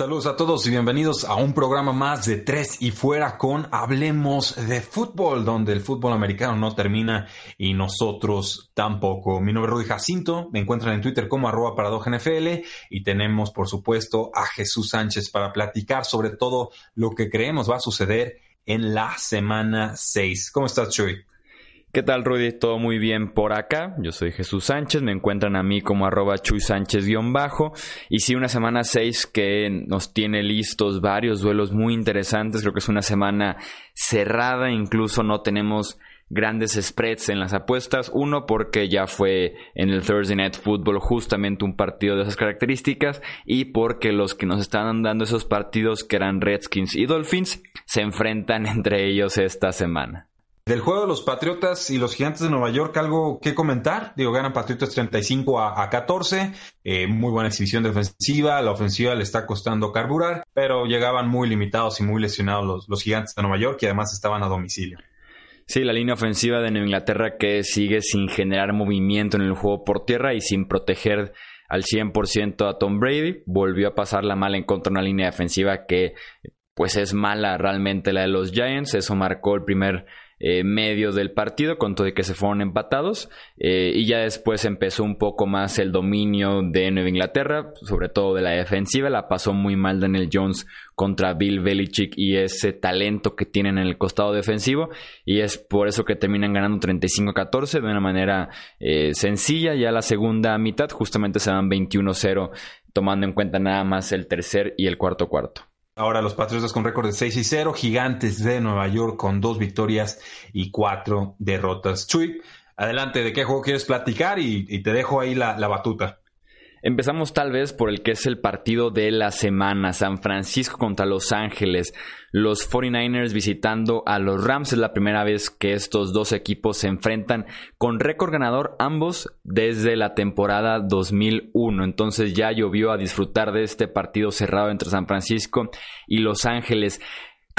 Saludos a todos y bienvenidos a un programa más de Tres y Fuera con Hablemos de Fútbol, donde el fútbol americano no termina y nosotros tampoco. Mi nombre es Rudy Jacinto, me encuentran en Twitter como arroba NFL y tenemos por supuesto a Jesús Sánchez para platicar sobre todo lo que creemos va a suceder en la semana 6. ¿Cómo estás, Chuy? ¿Qué tal, Rudy? Todo muy bien por acá. Yo soy Jesús Sánchez. Me encuentran a mí como arroba Chuy Sánchez-bajo. Y sí, una semana 6 que nos tiene listos varios duelos muy interesantes. Creo que es una semana cerrada. Incluso no tenemos grandes spreads en las apuestas. Uno, porque ya fue en el Thursday Night Football justamente un partido de esas características. Y porque los que nos están dando esos partidos, que eran Redskins y Dolphins, se enfrentan entre ellos esta semana. Del juego de los Patriotas y los Gigantes de Nueva York, ¿algo que comentar? Digo, ganan Patriotas 35 a, 14. Eh, muy buena exhibición defensiva. La ofensiva le está costando carburar, pero llegaban muy limitados y muy lesionados los, los Gigantes de Nueva York y además estaban a domicilio. Sí, la línea ofensiva de Nueva Inglaterra que sigue sin generar movimiento en el juego por tierra y sin proteger al 100% a Tom Brady. Volvió a pasar la mala en contra de una línea defensiva que pues es mala realmente la de los Giants. Eso marcó el primer eh, medio del partido, con todo de que se fueron empatados. Eh, y ya después empezó un poco más el dominio de Nueva Inglaterra, sobre todo de la defensiva. La pasó muy mal Daniel Jones contra Bill Belichick y ese talento que tienen en el costado defensivo. Y es por eso que terminan ganando 35-14 de una manera eh, sencilla. Ya la segunda mitad justamente se dan 21-0, tomando en cuenta nada más el tercer y el cuarto cuarto. Ahora los Patriotas con récord de 6 y 0, Gigantes de Nueva York con dos victorias y cuatro derrotas. Chuy, adelante, ¿de qué juego quieres platicar? Y, te dejo ahí la batuta. Empezamos tal vez por el que es el partido de la semana, San Francisco contra Los Ángeles. Los 49ers visitando a los Rams es la primera vez que estos dos equipos se enfrentan con récord ganador ambos desde la temporada 2001. Entonces ya llovió a disfrutar de este partido cerrado entre San Francisco y Los Ángeles.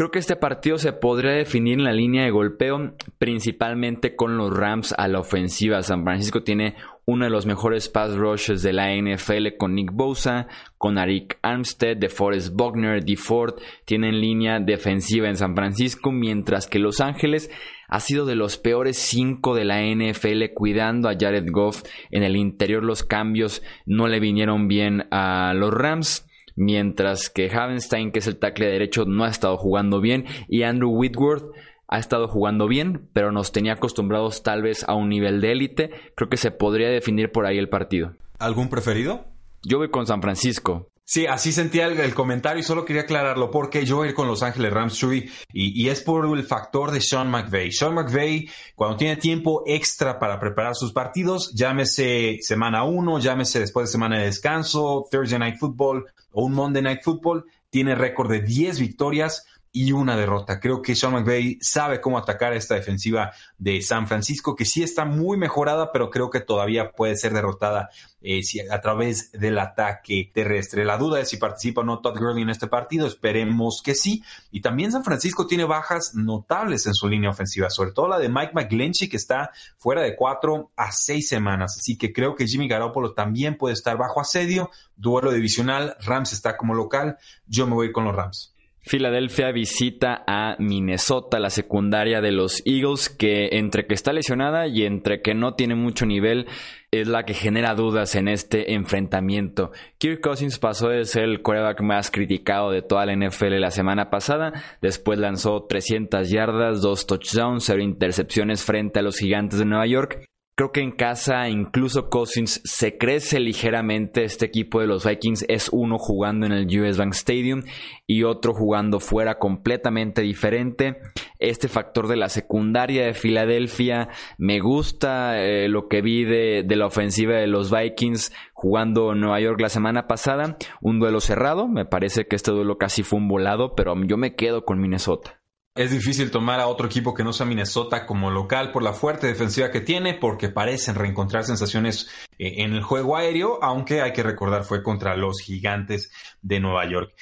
Creo que este partido se podría definir en la línea de golpeo, principalmente con los Rams a la ofensiva. San Francisco tiene uno de los mejores pass rushes de la NFL con Nick Bosa, con Arik Armstead, DeForest Buckner, DeFord, tienen línea defensiva en San Francisco, mientras que Los Ángeles ha sido de los peores cinco de la NFL cuidando a Jared Goff. En el interior los cambios no le vinieron bien a los Rams mientras que Havenstein, que es el tackle derecho, no ha estado jugando bien y Andrew Whitworth ha estado jugando bien, pero nos tenía acostumbrados tal vez a un nivel de élite. Creo que se podría definir por ahí el partido. ¿Algún preferido? Yo voy con San Francisco. Sí, así sentía el, comentario y solo quería aclararlo porque yo voy a ir con Los Ángeles Rams, y, y, es por el factor de Sean McVay. Sean McVay, cuando tiene tiempo extra para preparar sus partidos, llámese semana 1, llámese después de semana de descanso, Thursday Night Football o un Monday Night Football, tiene récord de 10 victorias, y una derrota. Creo que Sean McVay sabe cómo atacar esta defensiva de San Francisco, que sí está muy mejorada, pero creo que todavía puede ser derrotada eh, a través del ataque terrestre. La duda es si participa o no Todd Gurley en este partido. Esperemos que sí. Y también San Francisco tiene bajas notables en su línea ofensiva, sobre todo la de Mike McGlinchey, que está fuera de cuatro a seis semanas. Así que creo que Jimmy Garoppolo también puede estar bajo asedio. Duelo divisional. Rams está como local. Yo me voy con los Rams. Filadelfia visita a Minnesota, la secundaria de los Eagles, que entre que está lesionada y entre que no tiene mucho nivel, es la que genera dudas en este enfrentamiento. Kirk Cousins pasó de ser el quarterback más criticado de toda la NFL la semana pasada, después lanzó 300 yardas, dos touchdowns, cero intercepciones frente a los gigantes de Nueva York Creo que en casa incluso Cousins se crece ligeramente. Este equipo de los Vikings es uno jugando en el US Bank Stadium y otro jugando fuera completamente diferente. Este factor de la secundaria de Filadelfia me gusta eh, lo que vi de, de la ofensiva de los Vikings jugando Nueva York la semana pasada. Un duelo cerrado. Me parece que este duelo casi fue un volado, pero yo me quedo con Minnesota. Es difícil tomar a otro equipo que no sea Minnesota como local por la fuerte defensiva que tiene, porque parecen reencontrar sensaciones eh, en el juego aéreo, aunque hay que recordar fue contra los gigantes de Nueva York.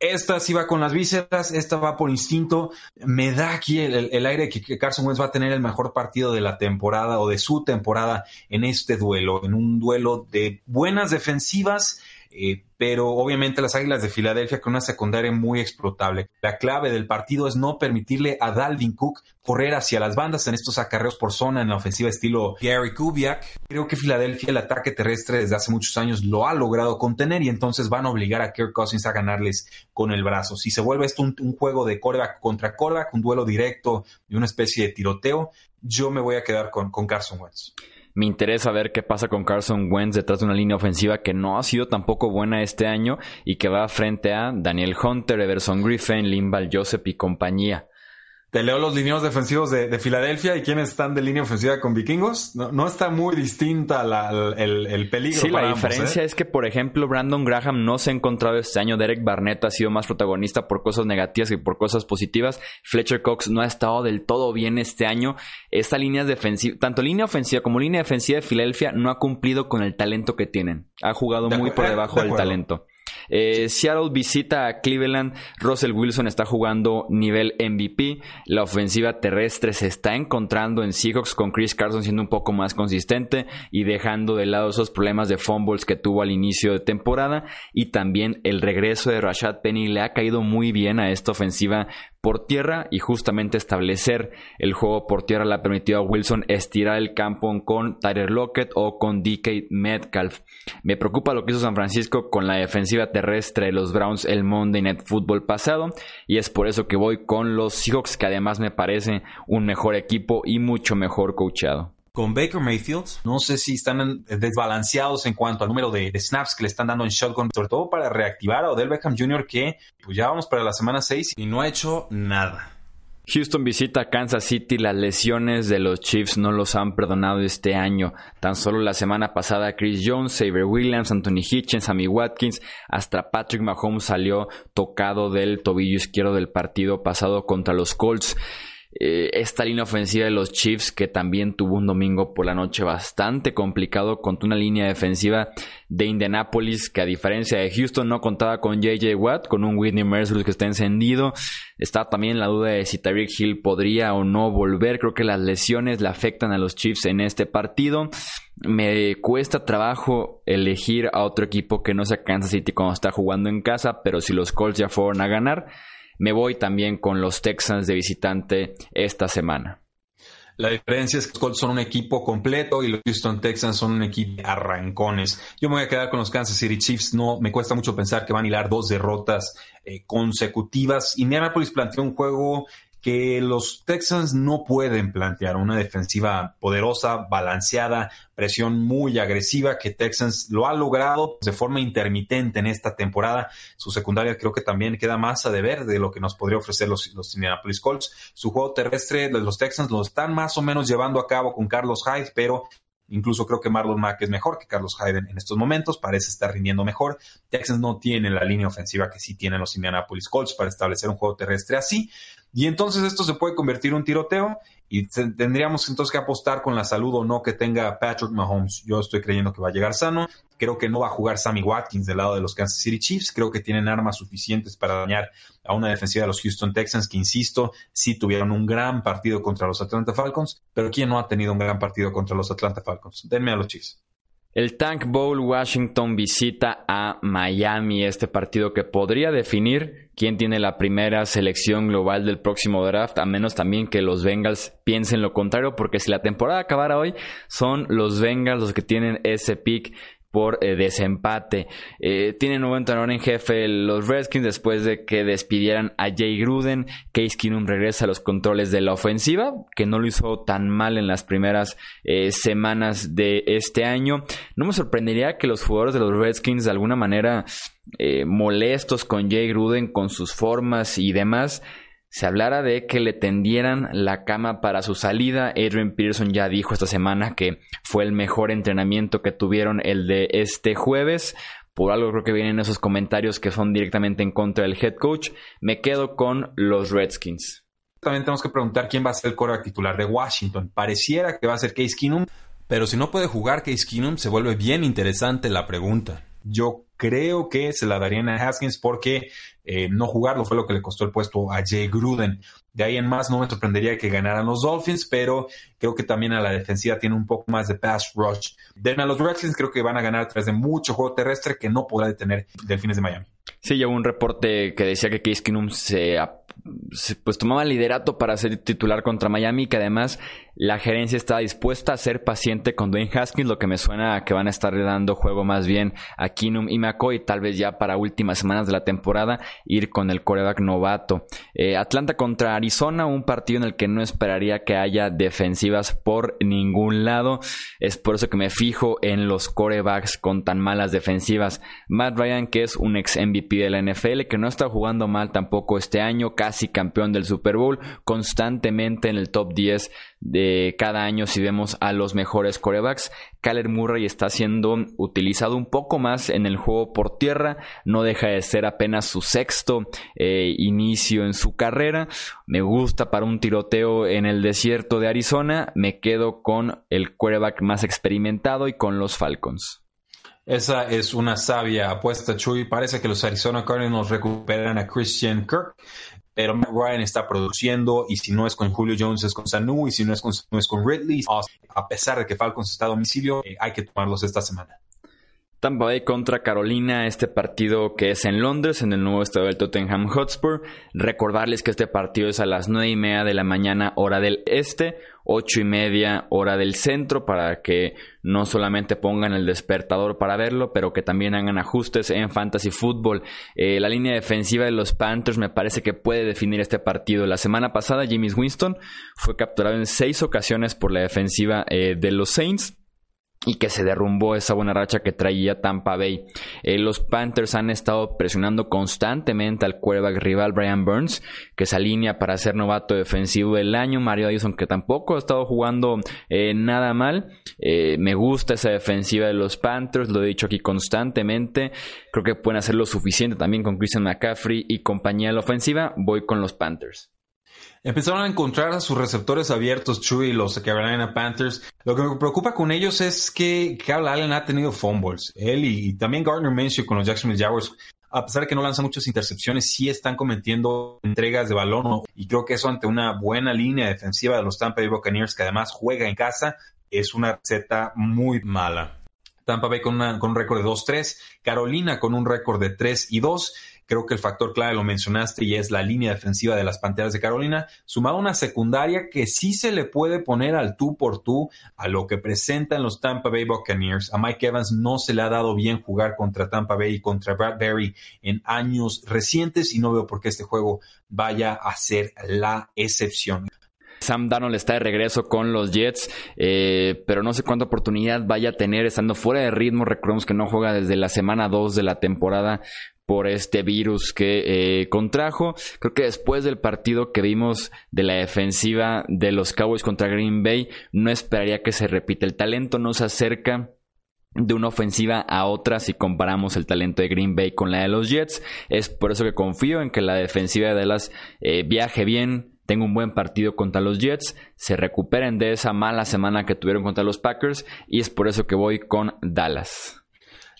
Esta sí va con las vísceras, esta va por instinto. Me da aquí el, aire que Carson Wentz va a tener el mejor partido de la temporada o de su temporada en este duelo, en un duelo de buenas defensivas eh, pero obviamente las Águilas de Filadelfia con una secundaria muy explotable. La clave del partido es no permitirle a Dalvin Cook correr hacia las bandas en estos acarreos por zona en la ofensiva estilo Gary Kubiak. Creo que Filadelfia el ataque terrestre desde hace muchos años lo ha logrado contener y entonces van a obligar a Kirk Cousins a ganarles con el brazo. Si se vuelve esto un, juego de coreback contra coreback, un duelo directo y una especie de tiroteo, yo me voy a quedar con, con Carson Wentz. Me interesa ver qué pasa con Carson Wentz detrás de una línea ofensiva que no ha sido tampoco buena este año y que va frente a Daniel Hunter, Everson Griffin, Limbal Joseph y compañía. Te leo los lineos defensivos de, Filadelfia y quiénes están de línea ofensiva con vikingos. No, está muy distinta el, peligro. Sí, la diferencia ¿eh? es que, por ejemplo, Brandon Graham no se ha encontrado este año. Derek Barnett ha sido más protagonista por cosas negativas que por cosas positivas. Fletcher Cox no ha estado del todo bien este año. Esta línea defensiva, tanto línea ofensiva como línea defensiva de Filadelfia no ha cumplido con el talento que tienen. Ha jugado muy por debajo del talento. Eh, Seattle visita a Cleveland. Russell Wilson está jugando nivel MVP. La ofensiva terrestre se está encontrando en Seahawks con Chris Carson siendo un poco más consistente y dejando de lado esos problemas de fumbles que tuvo al inicio de temporada. Y también el regreso de Rashad Penny le ha caído muy bien a esta ofensiva por tierra y justamente establecer el juego por tierra le ha permitido a Wilson estirar el campo con Tyler Lockett o con DK Metcalf. Me preocupa lo que hizo San Francisco con la defensiva terrestre de los Browns el Monday Night Football pasado y es por eso que voy con los Seahawks que además me parece un mejor equipo y mucho mejor coachado con Baker Mayfield. No sé si están desbalanceados en cuanto al número de, snaps que le están dando en shotgun, sobre todo para reactivar a Odell Beckham Jr., que pues ya vamos para la semana 6 y no ha hecho nada. Houston visita Kansas City. Las lesiones de los Chiefs no los han perdonado este año. Tan solo la semana pasada Chris Jones, Xavier Williams, Anthony Hitchens, Sammy Watkins, hasta Patrick Mahomes salió tocado del tobillo izquierdo del partido pasado contra los Colts. Eh, esta línea ofensiva de los Chiefs que también tuvo un domingo por la noche bastante complicado contra una línea defensiva de Indianapolis que a diferencia de Houston no contaba con JJ Watt, con un Whitney Merciless que está encendido. Está también la duda de si Tyreek Hill podría o no volver. Creo que las lesiones le afectan a los Chiefs en este partido. Me cuesta trabajo elegir a otro equipo que no sea Kansas City cuando está jugando en casa, pero si los Colts ya fueron a ganar, me voy también con los Texans de visitante esta semana. La diferencia es que los Colts son un equipo completo y los Houston Texans son un equipo de arrancones. Yo me voy a quedar con los Kansas City Chiefs. No, me cuesta mucho pensar que van a hilar dos derrotas eh, consecutivas. Indianapolis planteó un juego que los Texans no pueden plantear una defensiva poderosa, balanceada, presión muy agresiva, que Texans lo ha logrado de forma intermitente en esta temporada. Su secundaria creo que también queda más a deber de lo que nos podría ofrecer los, los Indianapolis Colts. Su juego terrestre los Texans lo están más o menos llevando a cabo con Carlos Hyde, pero Incluso creo que Marlon Mack es mejor que Carlos Hyde en estos momentos, parece estar rindiendo mejor. Texans no tiene la línea ofensiva que sí tienen los Indianapolis Colts para establecer un juego terrestre así. Y entonces esto se puede convertir en un tiroteo y tendríamos entonces que apostar con la salud o no que tenga Patrick Mahomes. Yo estoy creyendo que va a llegar sano. Creo que no va a jugar Sammy Watkins del lado de los Kansas City Chiefs. Creo que tienen armas suficientes para dañar a una defensiva de los Houston Texans que, insisto, sí tuvieron un gran partido contra los Atlanta Falcons. Pero ¿quién no ha tenido un gran partido contra los Atlanta Falcons? Denme a los Chiefs. El Tank Bowl Washington visita a Miami, este partido que podría definir quién tiene la primera selección global del próximo draft, a menos también que los Bengals piensen lo contrario, porque si la temporada acabara hoy, son los Bengals los que tienen ese pick por eh, desempate. Eh, tienen nuevo entrenador en jefe los Redskins después de que despidieran a Jay Gruden. Case Keenum regresa a los controles de la ofensiva, que no lo hizo tan mal en las primeras eh, semanas de este año. No me sorprendería que los jugadores de los Redskins de alguna manera molestos con Jay Gruden, con sus formas y demás, se hablara de que le tendieran la cama para su salida. Adrian Peterson ya dijo esta semana que fue el mejor entrenamiento que tuvieron el de este jueves. Por algo creo que vienen esos comentarios que son directamente en contra del head coach. Me quedo con los Redskins. También tenemos que preguntar quién va a ser el core titular de Washington. Pareciera que va a ser Case Keenum, pero si no puede jugar Case Keenum se vuelve bien interesante la pregunta. Yo creo que se la darían a Haskins porque eh, no jugarlo fue lo que le costó el puesto a Jay Gruden. De ahí en más no me sorprendería que ganaran los Dolphins, pero creo que también a la defensiva tiene un poco más de pass rush. De a los Redskins creo que van a ganar a través de mucho juego terrestre que no podrá detener Delfines de Miami. Sí, llegó un reporte que decía que Case Keenum se, pues tomaba liderato para ser titular contra Miami, que además la gerencia está dispuesta a ser paciente con Dwayne Haskins, lo que me suena a que van a estar dando juego más bien a Keenum y McCoy, tal vez ya para últimas semanas de la temporada ir con el coreback novato. Eh, Atlanta contra Arizona, un partido en el que no esperaría que haya defensivas por ningún lado. Es por eso que me fijo en los corebacks con tan malas defensivas. Matt Ryan, que es un ex MVP de la NFL, que no está jugando mal tampoco este año, casi campeón del Super Bowl, constantemente en el top 10 de cada año si vemos a los mejores corebacks. Kyler Murray está siendo utilizado un poco más en el juego por tierra, no deja de ser apenas su sexto eh, inicio en su carrera. Me gusta para un tiroteo en el desierto de Arizona, me quedo con el quarterback más experimentado y con los Falcons. Esa es una sabia apuesta, Chuy. Parece que los Arizona Cardinals recuperan a Christian Kirk pero Matt Ryan está produciendo y si no es con Julio Jones es con Sanu y si no es con, no es con Ridley, a pesar de que Falcons está a domicilio, eh, hay que tomarlos esta semana. Tampa Bay contra Carolina, este partido que es en Londres, en el nuevo estadio del Tottenham Hotspur. Recordarles que este partido es a las nueve y media de la mañana, hora del este, ocho y media, hora del centro, para que no solamente pongan el despertador para verlo, pero que también hagan ajustes en fantasy football. Eh, la línea defensiva de los Panthers me parece que puede definir este partido. La semana pasada, Jimmy Winston fue capturado en seis ocasiones por la defensiva eh, de los Saints y que se derrumbó esa buena racha que traía Tampa Bay. Eh, los Panthers han estado presionando constantememente al quarterback rival Brian Burns, que se alinea para ser novato defensivo del año. Mario Addison, que tampoco ha estado jugando eh, nada mal. Eh, me gusta esa defensiva de los Panthers, lo he dicho aquí constantemente. Creo que pueden hacer lo suficiente también con Christian McCaffrey y compañía de la ofensiva. Voy con los Panthers. Empezaron a encontrar a sus receptores abiertos, Chuy y los Carolina Panthers. Lo que me preocupa con ellos es que Kyle Allen ha tenido fumbles. Él y, también Gardner Minshew con los Jacksonville Jaguars, a pesar de que no lanzan muchas intercepciones, sí están cometiendo entregas de balón. Y creo que eso ante una buena línea defensiva de los Tampa Bay Buccaneers, que además juega en casa, es una receta muy mala. Tampa Bay con, con un récord de 2-3, Carolina con un récord de 3 y 2. Creo que el factor clave lo mencionaste y es la línea defensiva de las Panteras de Carolina, sumado a una secundaria que sí se le puede poner al tú por tú a lo que presentan los Tampa Bay Buccaneers. A Mike Evans no se le ha dado bien jugar contra Tampa Bay y contra Bradbury en años recientes y no veo por qué este juego vaya a ser la excepción. Sam Darnold está de regreso con los Jets, eh, pero no sé cuánta oportunidad vaya a tener estando fuera de ritmo. Recordemos que no juega desde la semana 2 de la temporada por este virus que eh, contrajo. Creo que después del partido que vimos de la defensiva de los Cowboys contra Green Bay, no esperaría que se repita. El talento no se acerca de una ofensiva a otra si comparamos el talento de Green Bay con la de los Jets. Es por eso que confío en que la defensiva de Dallas eh, viaje bien, tenga un buen partido contra los Jets, se recuperen de esa mala semana que tuvieron contra los Packers y es por eso que voy con Dallas.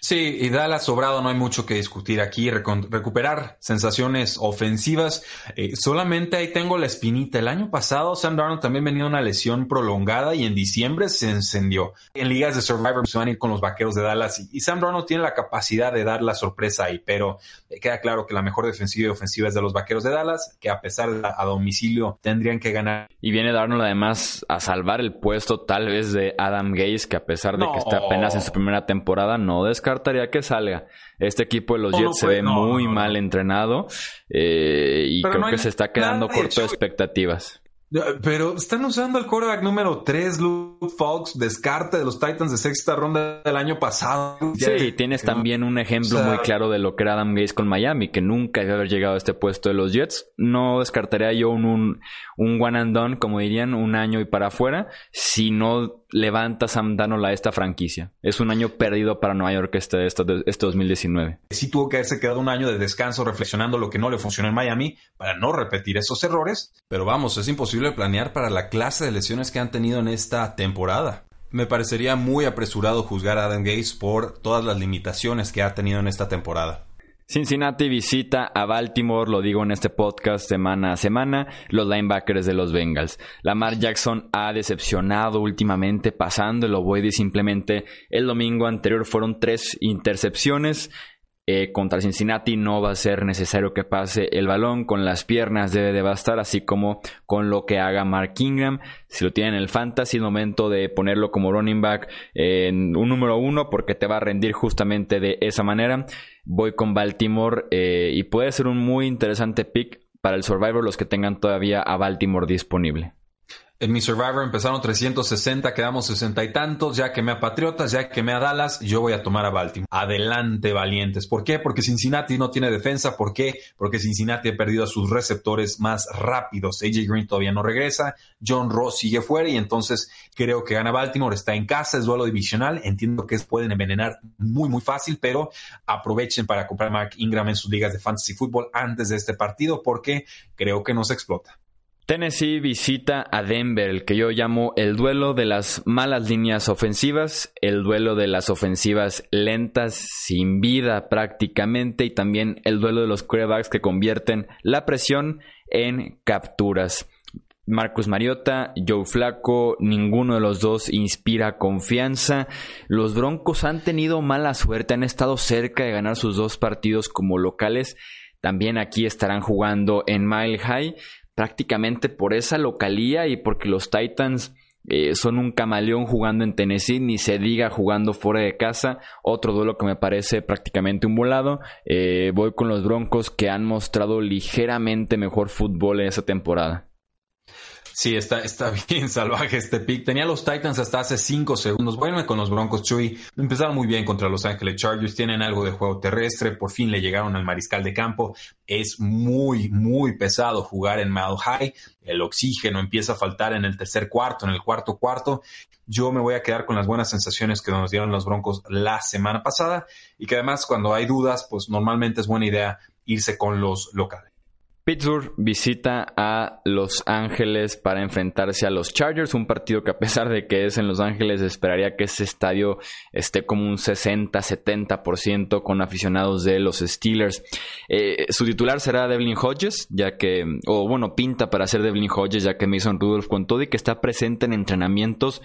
Sí, y Dallas sobrado, no hay mucho que discutir aquí. recuperar sensaciones ofensivas. Eh, solamente ahí tengo la espinita. El año pasado Sam Darnold también venía una lesión prolongada y en diciembre se encendió. En ligas de Survivor se van a ir con los vaqueros de Dallas y, Sam Darnold tiene la capacidad de dar la sorpresa ahí, pero queda claro que la mejor defensiva y ofensiva es de los vaqueros de Dallas, que a pesar de a domicilio tendrían que ganar. Y viene Darnold además a salvar el puesto tal vez de Adam Gaze, que a pesar de que está apenas en su primera temporada, no descansa descartaría que salga. Este equipo de los Jets se ve muy mal entrenado eh, y creo que se está quedando corto de expectativas. Pero están usando el quarterback número 3, Luke Fox, descarte de los Titans de sexta ronda del año pasado. Sí, tienes también un ejemplo muy claro de lo que era Adam Gates con Miami, que nunca debe haber llegado a este puesto de los Jets. No descartaría yo un, un, one and done, como dirían, un año y para afuera, si no levanta Sam Darnold a esta franquicia. Es un año perdido para Nueva York este, este, este 2019. Sí tuvo que haberse quedado un año de descanso reflexionando lo que no le funcionó en Miami para no repetir esos errores. Pero vamos, es imposible planear para la clase de lesiones que han tenido en esta temporada. Me parecería muy apresurado juzgar a Adam Gates por todas las limitaciones que ha tenido en esta temporada. Cincinnati visita a Baltimore, lo digo en este podcast semana a semana, los linebackers de los Bengals. Lamar Jackson ha decepcionado últimamente pasando el ovoide simplemente el domingo anterior fueron tres intercepciones. Eh, contra Cincinnati no va a ser necesario que pase el balón, con las piernas debe de bastar, así como con lo que haga Mark Ingram. Si lo tiene en el fantasy, el momento de ponerlo como running back en un número uno, porque te va a rendir justamente de esa manera. Voy con Baltimore eh, y puede ser un muy interesante pick para el Survivor los que tengan todavía a Baltimore disponible. En mi Survivor empezaron 360, quedamos sesenta y tantos, ya quemé a Patriotas, ya quemé a Dallas, yo voy a tomar a Baltimore. Adelante, valientes. ¿Por qué? Porque Cincinnati no tiene defensa. ¿Por qué? Porque Cincinnati ha perdido a sus receptores más rápidos. AJ Green todavía no regresa, John Ross sigue fuera y entonces creo que gana Baltimore. Está en casa, es duelo divisional. Entiendo que pueden envenenar muy, muy fácil, pero aprovechen para comprar a Mark Ingram en sus ligas de fantasy fútbol antes de este partido porque creo que no se explota. Tennessee visita a Denver, el que yo llamo el duelo de las malas líneas ofensivas, el duelo de las ofensivas lentas, sin vida prácticamente, y también el duelo de los quarterbacks que convierten la presión en capturas. Marcus Mariota, Joe Flaco, ninguno de los dos inspira confianza. Los Broncos han tenido mala suerte, han estado cerca de ganar sus dos partidos como locales. También aquí estarán jugando en Mile High prácticamente por esa localía y porque los Titans eh, son un camaleón jugando en Tennessee, ni se diga jugando fuera de casa. Otro duelo que me parece prácticamente un volado. Eh, voy con los Broncos que han mostrado ligeramente mejor fútbol en esa temporada. Sí, está, está bien salvaje este pick. Tenía los Titans hasta hace 5 segundos. Bueno, con los Broncos, Chuy. Empezaron muy bien contra Los Ángeles Chargers. Tienen algo de juego terrestre. Por fin le llegaron al mariscal de campo. Es muy, muy pesado jugar en Mile High. El oxígeno empieza a faltar en el tercer cuarto, en el cuarto cuarto. Yo me voy a quedar con las buenas sensaciones que nos dieron los Broncos la semana pasada. Y que además, cuando hay dudas, pues normalmente es buena idea irse con los locales. Pittsburgh visita a Los Ángeles para enfrentarse a los Chargers, un partido que a pesar de que es en Los Ángeles, esperaría que ese estadio esté como un 60-70% con aficionados de los Steelers. Eh, su titular será Devlin Hodges, ya que, o bueno, pinta para ser Devlin Hodges, ya que Mason Rudolph con todo y que está presente en entrenamientos.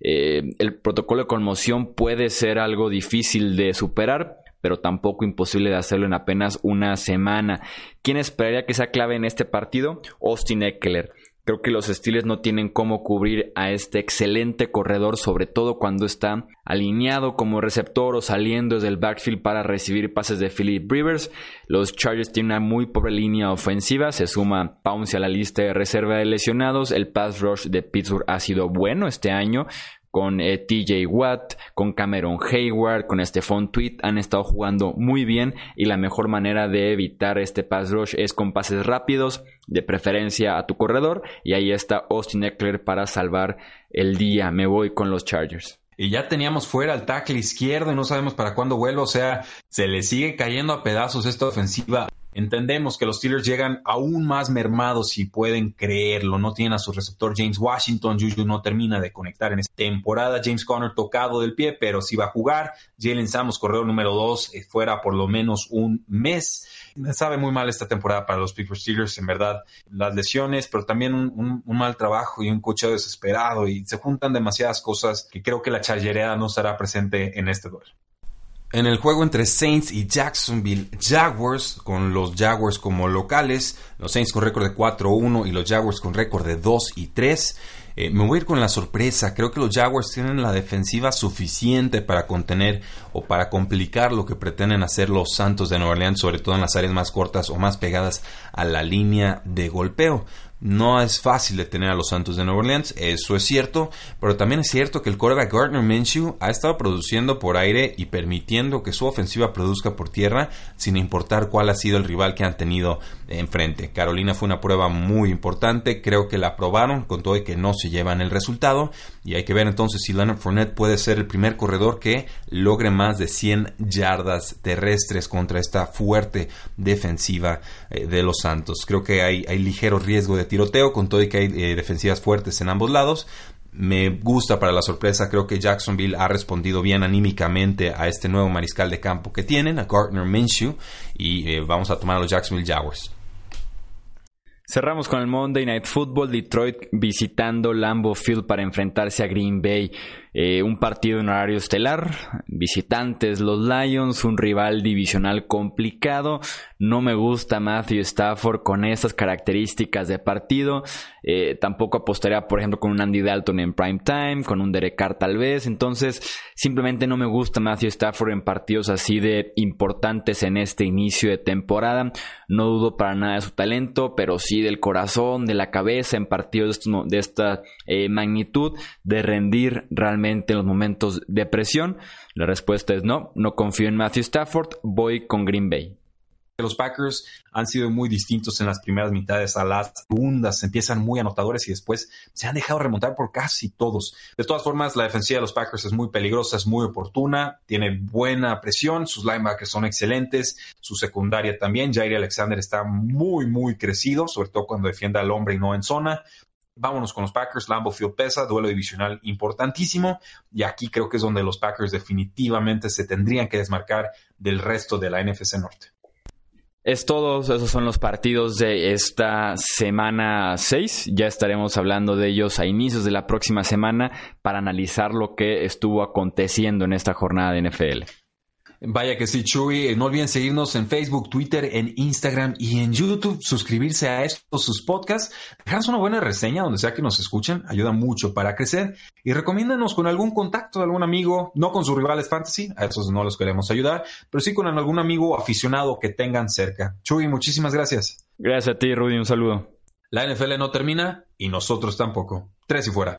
Eh, el protocolo de conmoción puede ser algo difícil de superar, pero tampoco imposible de hacerlo en apenas una semana. ¿Quién esperaría que sea clave en este partido? Austin Eckler. Creo que los Steelers no tienen cómo cubrir a este excelente corredor, sobre todo cuando está alineado como receptor o saliendo desde el backfield para recibir pases de Philip Rivers. Los Chargers tienen una muy pobre línea ofensiva, se suma Pounce a la lista de reserva de lesionados. El pass rush de Pittsburgh ha sido bueno este año, con eh, TJ Watt, con Cameron Hayward, con Stephon Tweet, han estado jugando muy bien y la mejor manera de evitar este pass rush es con pases rápidos, de preferencia a tu corredor, y ahí está Austin Eckler para salvar el día. Me voy con los Chargers y ya teníamos fuera el tackle izquierdo y no sabemos para cuándo vuelva. O sea, se le sigue cayendo a pedazos esta ofensiva Entendemos que los Steelers llegan aún más mermados si pueden creerlo. No tienen a su receptor James Washington. Juju no termina de conectar en esta temporada. James Conner tocado del pie, pero sí va a jugar. Jalen Samos, corredor número 2, eh, fuera por lo menos un mes. Me sabe muy mal esta temporada para los Pittsburgh Steelers, en verdad. Las lesiones, pero también un, mal trabajo y un cocheo desesperado. Y se juntan demasiadas cosas que creo que la charlereada no estará presente en este duelo en el juego entre Saints y Jacksonville Jaguars, con los Jaguars como locales, los Saints con récord de 4-1 y los Jaguars con récord de 2 y 3. Eh, me voy a ir con la sorpresa. Creo que los Jaguars tienen la defensiva suficiente para contener o para complicar lo que pretenden hacer los Santos de Nueva Orleans, sobre todo en las áreas más cortas o más pegadas a la línea de golpeo. No es fácil detener a los Santos de Nueva Orleans, eso es cierto, pero también es cierto que el quarterback Gardner Minshew ha estado produciendo por aire y permitiendo que su ofensiva produzca por tierra sin importar cuál ha sido el rival que han tenido enfrente. Carolina fue una prueba muy importante, creo que la aprobaron con todo y que no se llevan el resultado y hay que ver entonces si Leonard Fournette puede ser el primer corredor que logre más de 100 yardas terrestres contra esta fuerte defensiva eh, de los Santos. Creo que hay, ligero riesgo de tiroteo, con todo y que hay eh, defensivas fuertes en ambos lados. Me gusta para la sorpresa, creo que Jacksonville ha respondido bien anímicamente a este nuevo mariscal de campo que tienen, a Gardner Minshew, y eh, vamos a tomar a los Jacksonville Jaguars. Cerramos con el Monday Night Football, Detroit visitando Lambeau Field para enfrentarse a Green Bay. Eh, un partido en horario estelar, visitantes los Lions, un rival divisional complicado. No me gusta Matthew Stafford con estas características de partido. Eh, tampoco apostaría, por ejemplo, con un Andy Dalton en prime time, con un Derek Carr tal vez. Entonces, simplemente no me gusta Matthew Stafford en partidos así de importantes en este inicio de temporada. No dudo para nada de su talento, pero sí del corazón, de la cabeza en partidos de, esta eh, magnitud, de rendir realmente en los momentos de presión? La respuesta es no, no confío en Matthew Stafford, voy con Green Bay. Los Packers han sido muy distintos en las primeras mitades a las segundas, empiezan muy anotadores y después se han dejado remontar por casi todos. De todas formas, la defensiva de los Packers es muy peligrosa, es muy oportuna, tiene buena presión, sus linebackers son excelentes, su secundaria también. Jair Alexander está muy, muy crecido, sobre todo cuando defiende al hombre y no en zona. Vámonos con los Packers, Lambeau Field pesa, duelo divisional importantísimo y aquí creo que es donde los Packers definitivamente se tendrían que desmarcar del resto de la NFC Norte. Es todo, esos son los partidos de esta semana 6. Ya estaremos hablando de ellos a inicios de la próxima semana para analizar lo que estuvo aconteciendo en esta jornada de NFL. Vaya que sí, Chuy. No olviden seguirnos en Facebook, Twitter, en Instagram y en YouTube. Suscribirse a estos sus podcasts. Dejarnos una buena reseña donde sea que nos escuchen. Ayuda mucho para crecer. Y recomiéndanos con algún contacto de algún amigo, no con sus rivales fantasy, a esos no los queremos ayudar, pero sí con algún amigo aficionado que tengan cerca. Chuy, muchísimas gracias. Gracias a ti, Rudy. Un saludo. La NFL no termina y nosotros tampoco. Tres y fuera.